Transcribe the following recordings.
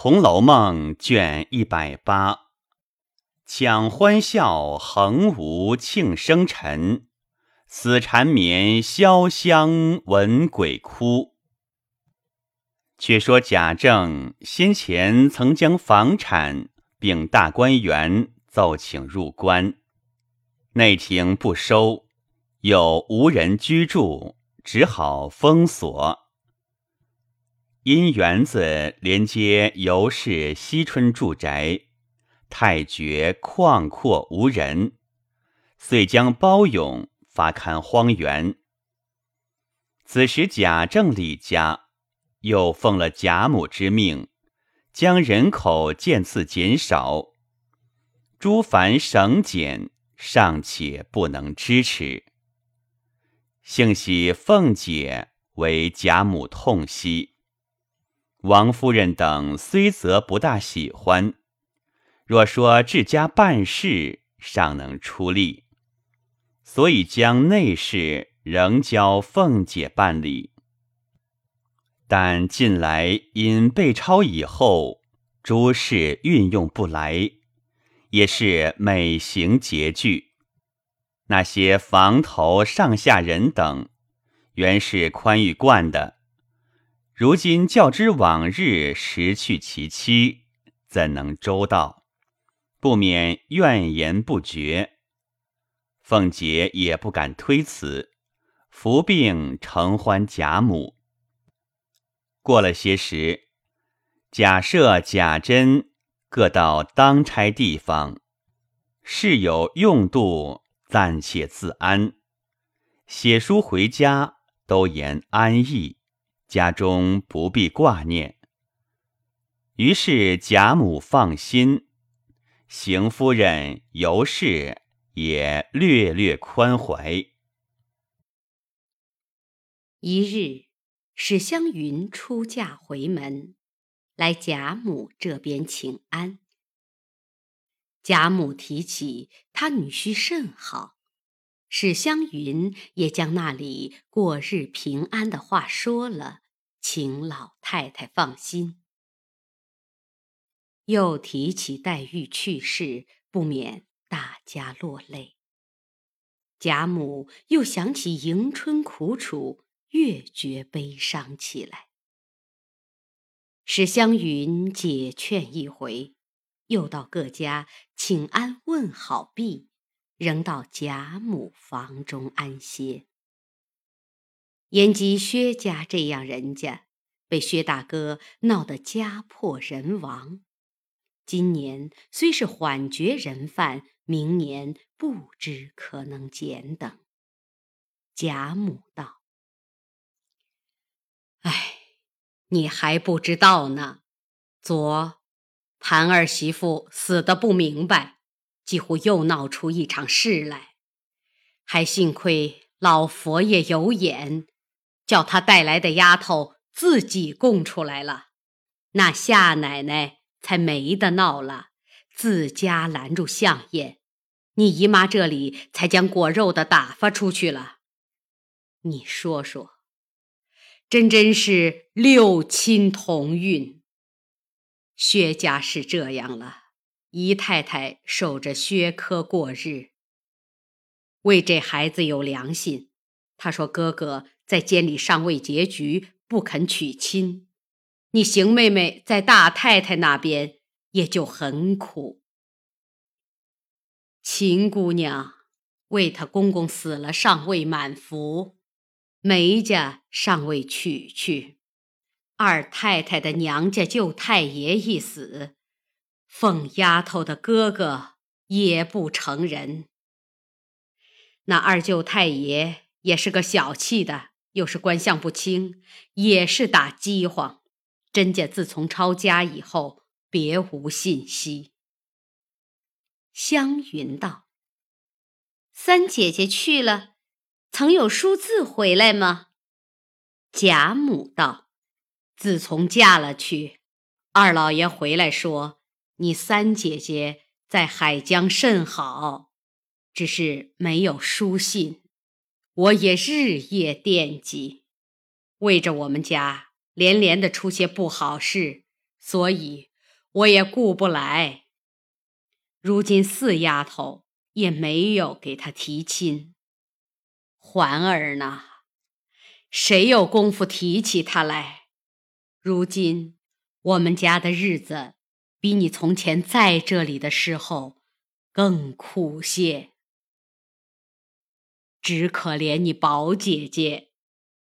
红楼梦》卷一百八，抢欢笑横无庆生辰，死缠绵潇湘闻鬼哭。却说贾政先前曾将房产并大观园奏请入关，内廷不收，又无人居住，只好封锁。因园子连接尤氏惜春住宅，太觉旷阔无人，遂将包勇发看荒原。此时贾政李家又奉了贾母之命，将人口渐次减少，诸凡省俭尚且不能支持。幸喜凤姐为贾母痛惜。王夫人等虽则不大喜欢，若说治家办事尚能出力，所以将内事仍交凤姐办理。但近来因被抄以后，诸事运用不来，也是每行拮据。那些房头上下人等，原是宽裕惯的。如今较之往日失去其妻，怎能周到？不免怨言不绝。凤姐也不敢推辞，服病承欢贾母。过了些时，贾赦、贾珍各到当差地方，事有用度，暂且自安。写书回家，都言安逸。家中不必挂念，于是贾母放心，邢夫人尤氏也略略宽怀。一日，史湘云出嫁回门，来贾母这边请安。贾母提起他女婿甚好。史湘云也将那里过日平安的话说了，请老太太放心。又提起黛玉去世，不免大家落泪。贾母又想起迎春苦楚，越觉悲伤起来。史湘云解劝一回，又到各家请安问好毕。仍到贾母房中安歇。延吉薛家这样人家，被薛大哥闹得家破人亡。今年虽是缓决人犯，明年不知可能减等。贾母道：“哎，你还不知道呢。昨潘儿媳妇死的不明白。”几乎又闹出一场事来，还幸亏老佛爷有眼，叫他带来的丫头自己供出来了，那夏奶奶才没得闹了，自家拦住相爷，你姨妈这里才将果肉的打发出去了。你说说，真真是六亲同运。薛家是这样了。姨太太守着薛科过日，为这孩子有良心。他说：“哥哥在监里尚未结局，不肯娶亲。你邢妹妹在大太太那边也就很苦。秦姑娘为她公公死了，尚未满服，梅家尚未娶去，二太太的娘家舅太爷一死。”凤丫头的哥哥也不成人。那二舅太爷也是个小气的，又是官相不清，也是打饥荒。甄家自从抄家以后，别无信息。湘云道：“三姐姐去了，曾有书字回来吗？”贾母道：“自从嫁了去，二老爷回来说。”你三姐姐在海疆甚好，只是没有书信，我也日夜惦记，为着我们家连连的出些不好事，所以我也顾不来。如今四丫头也没有给他提亲，环儿呢？谁有功夫提起他来？如今我们家的日子比你从前在这里的时候更苦些，只可怜你宝姐姐，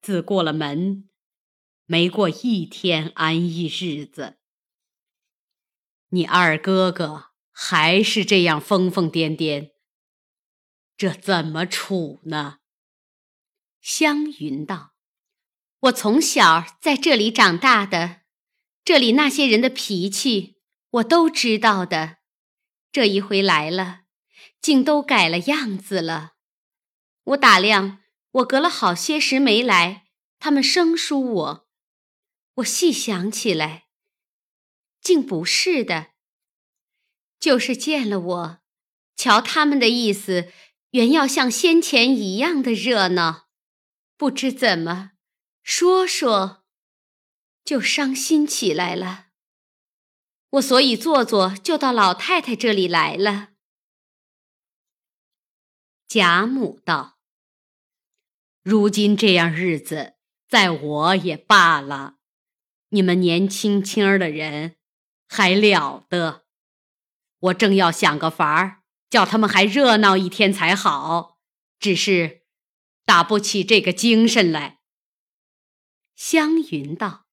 自过了门，没过一天安逸日子。你二哥哥还是这样疯疯癫癫，这怎么处呢？湘云道：“我从小在这里长大的，这里那些人的脾气我都知道的。这一回来了，竟都改了样子了。我打量，我隔了好些时没来，他们生疏我。我细想起来，竟不是的，就是见了我，瞧他们的意思，原要像先前一样的热闹。”不知怎么说说，就伤心起来了。我所以坐坐，就到老太太这里来了。贾母道：“如今这样日子，在我也罢了。你们年轻轻儿的人还了得？我正要想个法儿，叫他们还热闹一天才好。只是……”打不起这个精神来。湘云道：“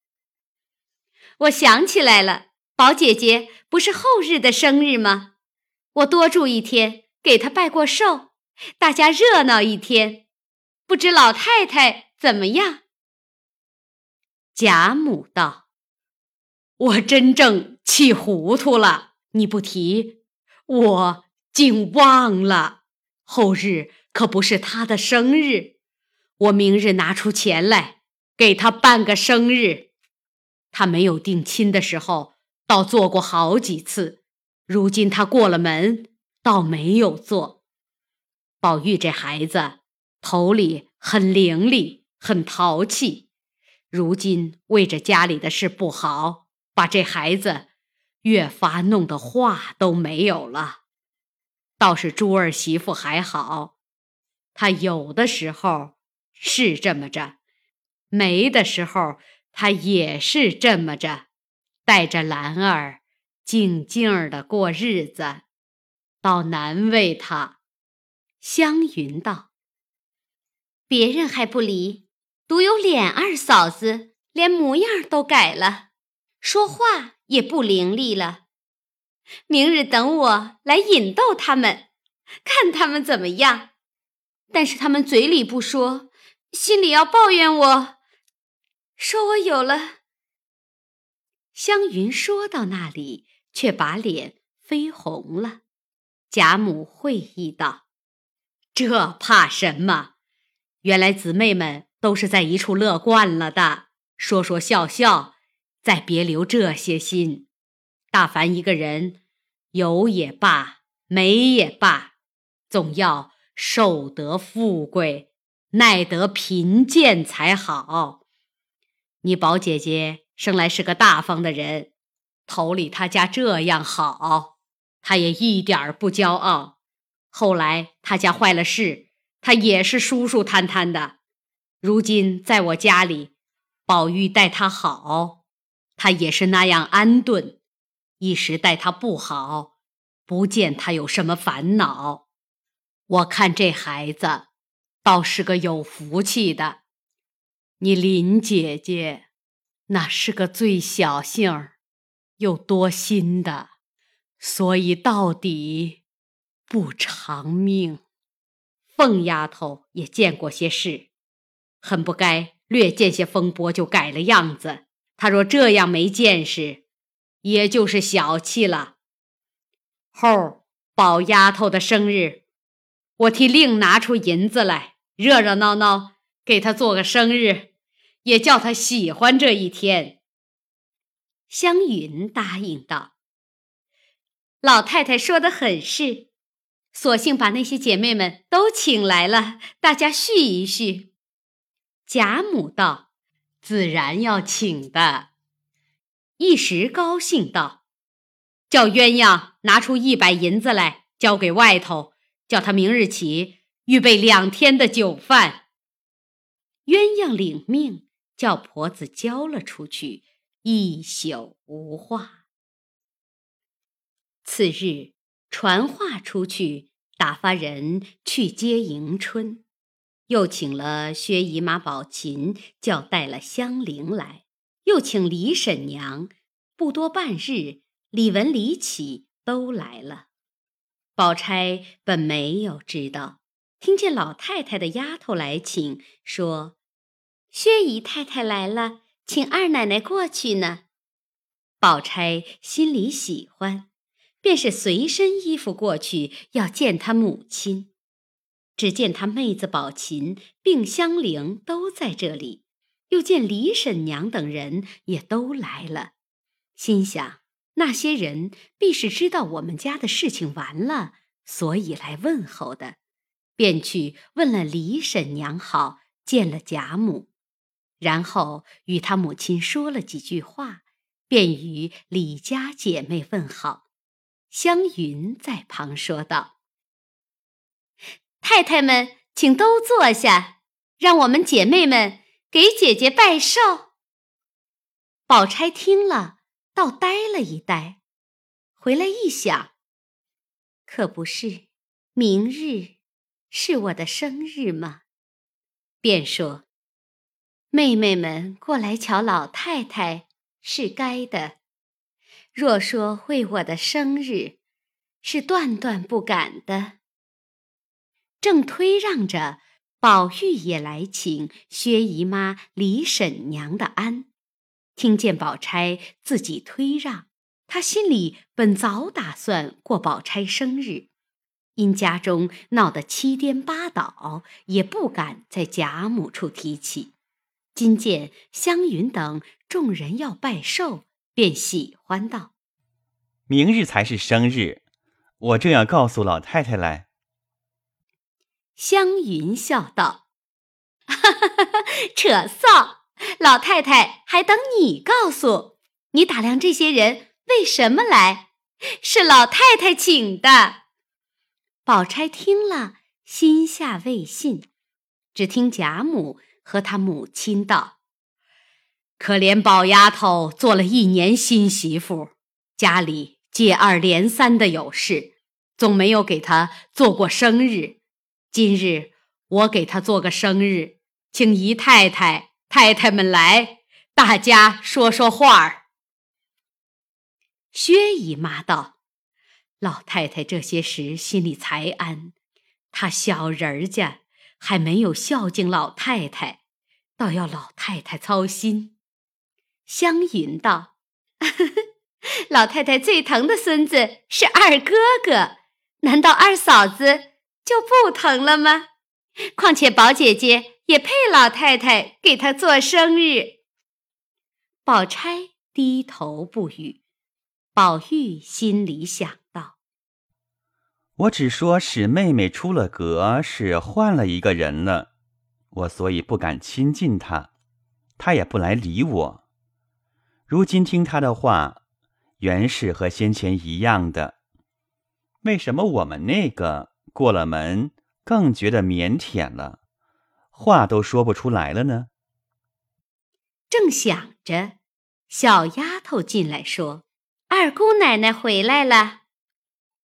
我想起来了，宝姐姐不是后日的生日吗？我多住一天，给她拜过寿，大家热闹一天。不知老太太怎么样？”贾母道：“我真正气糊涂了，你不提，我竟忘了后日。”可不是她的生日，我明日拿出钱来给她办个生日。她没有定亲的时候，倒做过好几次。如今他过了门，倒没有做。宝玉这孩子头里很伶俐，很淘气。如今为着家里的事不好，把这孩子越发弄得话都没有了。倒是珠儿媳妇还好。她有的时候是这么着，没的时候她也是这么着，带着兰儿静静的过日子，倒难为他。湘云道：“别人还不离，独有琏二嫂子连模样都改了，说话也不伶俐了。明日等我来引逗他们，看他们怎么样。”但是他们嘴里不说，心里要抱怨我，说我有了。湘云说到那里，却把脸绯红了。贾母会意道：“这怕什么？原来姊妹们都是在一处乐惯了的，说说笑笑，再别留这些心。大凡一个人，有也罢，没也罢，总要。”受得富贵，耐得贫贱才好。你宝姐姐生来是个大方的人，头里他家这样好，他也一点儿不骄傲。后来他家坏了事，他也是舒舒坦坦的。如今在我家里，宝玉待他好，他也是那样安顿。一时待他不好，不见他有什么烦恼。我看这孩子倒是个有福气的，你林姐姐那是个最小性儿又多心的，所以到底不长命。凤丫头也见过些事，很不该略见些风波就改了样子。她若这样没见识，也就是小气了。后宝丫头的生日。我替另拿出银子来，热热闹闹给她做个生日，也叫他喜欢这一天。湘云答应道：“老太太说的很是，索性把那些姐妹们都请来了，大家叙一叙。”贾母道：“自然要请的。一时高兴道：“叫鸳鸯拿出一百银子来，交给外头，叫他明日起预备两天的酒饭。”鸳鸯领命，叫婆子交了出去，一宿无话。次日，传话出去，打发人去接迎春，又请了薛姨妈宝琴，叫带了香菱来。又请李婶娘，不多半日，李文、李启都来了。宝钗本没有知道，听见老太太的丫头来请，说：“薛姨太太来了，请二奶奶过去呢。”宝钗心里喜欢，便是随身衣服过去要见她母亲。只见她妹子宝琴并香菱都在这里。又见李婶娘等人也都来了，心想那些人必是知道我们家的事情完了，所以来问候的，便去问了李婶娘好，见了贾母，然后与他母亲说了几句话，便与李家姐妹问好。湘云在旁说道：“太太们，请都坐下，让我们姐妹们。”给姐姐拜寿。宝钗听了，倒呆了一呆，回来一想，可不是明日是我的生日吗？便说：“妹妹们过来瞧老太太是该的，若说为我的生日，是断断不敢的。”正推让着。宝玉也来请薛姨妈、李婶娘的安，听见宝钗自己推让，他心里本早打算过宝钗生日，因家中闹得七颠八倒，也不敢在贾母处提起。今见湘云等众人要拜寿，便喜欢道：“明日才是生日，我正要告诉老太太来。”湘云笑道：“哈哈哈哈扯臊！老太太还等你告诉。你打量这些人为什么来？是老太太请的。”宝钗听了，心下未信，只听贾母和他母亲道：“可怜宝丫头做了一年新媳妇，家里接二连三的有事，总没有给她做过生日。”今日我给她做个生日，请姨太太、太太们来，大家说说话儿。薛姨妈道：“老太太这些时心里才安，她小人家还没有孝敬老太太，倒要老太太操心。”湘云道：“ 老太太最疼的孙子是二哥哥，难道二嫂子？”就不疼了吗？况且宝姐姐也配老太太给她做生日。宝钗低头不语，宝玉心里想：我只说使妹妹出了阁，是换了一个人了，我所以不敢亲近她，她也不来理我。如今听她的话，原是和先前一样的。为什么我们那个？过了门，更觉得腼腆了，话都说不出来了呢。正想着，小丫头进来说：“二姑奶奶回来了。”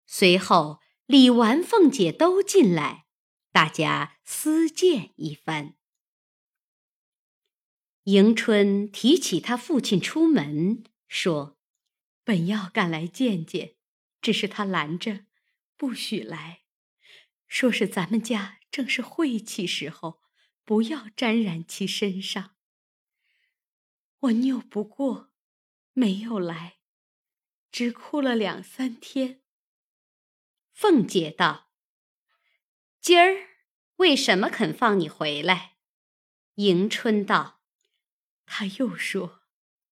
随后李纨、凤姐都进来，大家私见一番。迎春提起他父亲出门，说：“本要赶来见见，只是他拦着，不许来。”说是咱们家正是晦气时候，不要沾染其身上。我拗不过，没有来，只哭了两三天。凤姐道：“今儿为什么肯放你回来？”迎春道：“他又说，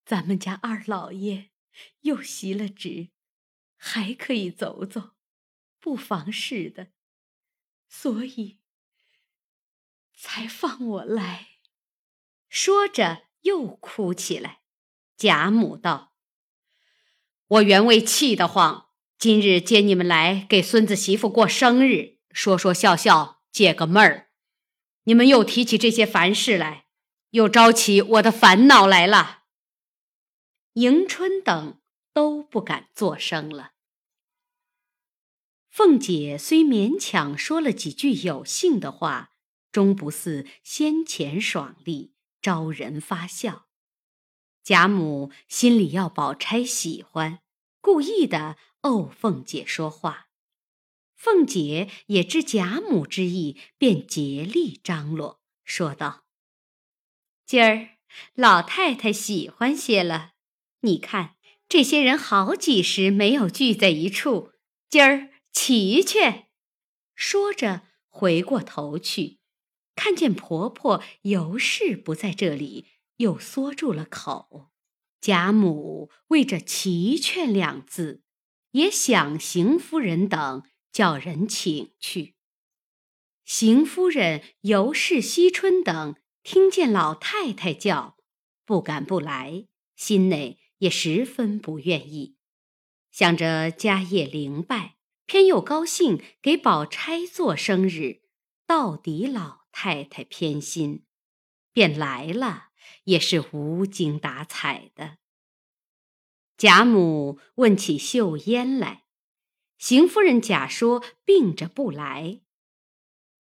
咱们家二老爷又袭了职，还可以走走，不妨事的。”所以才放我来。说着又哭起来。贾母道：“我原为气得慌，今日接你们来给孙子媳妇过生日，说说笑笑，解个闷儿。你们又提起这些烦事来，又招起我的烦恼来了。迎春等都不敢作声了。凤姐虽勉强说了几句有兴的话，终不似先前爽利，招人发笑。贾母心里要宝钗喜欢，故意的怄凤姐说话。凤姐也知贾母之意，便竭力张罗，说道：“今儿老太太喜欢些了。你看这些人好几时没有聚在一处，今儿齐全。”说着，回过头去，看见婆婆尤氏不在这里。又缩住了口，贾母为这“齐劝”两字，也想邢夫人等叫人请去。邢夫人、尤氏、惜春等听见老太太叫，不敢不来，心内也十分不愿意。想着家业灵败，偏又高兴给宝钗做生日，到底老太太偏心，便来了。也是无精打采的。贾母问起秀烟来，邢夫人假说病着不来。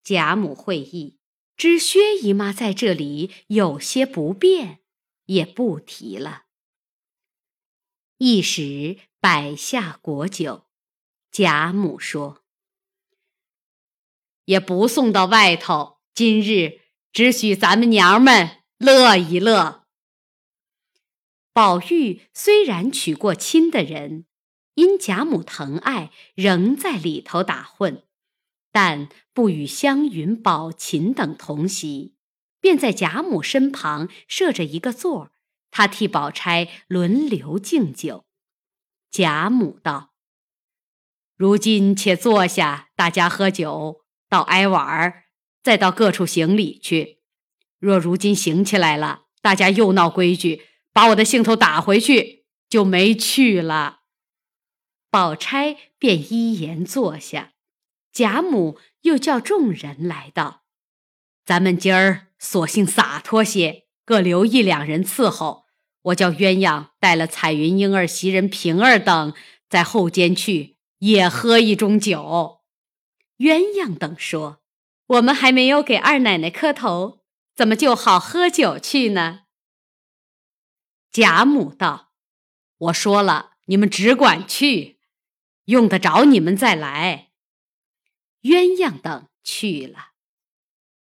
贾母会意，知薛姨妈在这里有些不便，也不提了。一时摆下果酒，贾母说：“也不送到外头，今日只许咱们娘们。”乐一乐。宝玉虽然娶过亲的人，因贾母疼爱，仍在里头打混，但不与湘云、宝琴等同席，便在贾母身旁设着一个座儿，他替宝钗轮流敬酒。贾母道：“如今且坐下，大家喝酒，到挨晚儿，再到各处行礼去。”若如今行起来了，大家又闹规矩，把我的兴头打回去，就没去了。宝钗便依言坐下，贾母又叫众人来道：“咱们今儿索性洒脱些，各留一两人伺候。我叫鸳鸯带了彩云、莺儿、袭人、平儿等在后间去，也喝一盅酒。”鸳鸯等说：“我们还没有给二奶奶磕头。”怎么就好喝酒去呢？贾母道：“我说了，你们只管去，用得着你们再来。”鸳鸯等去了。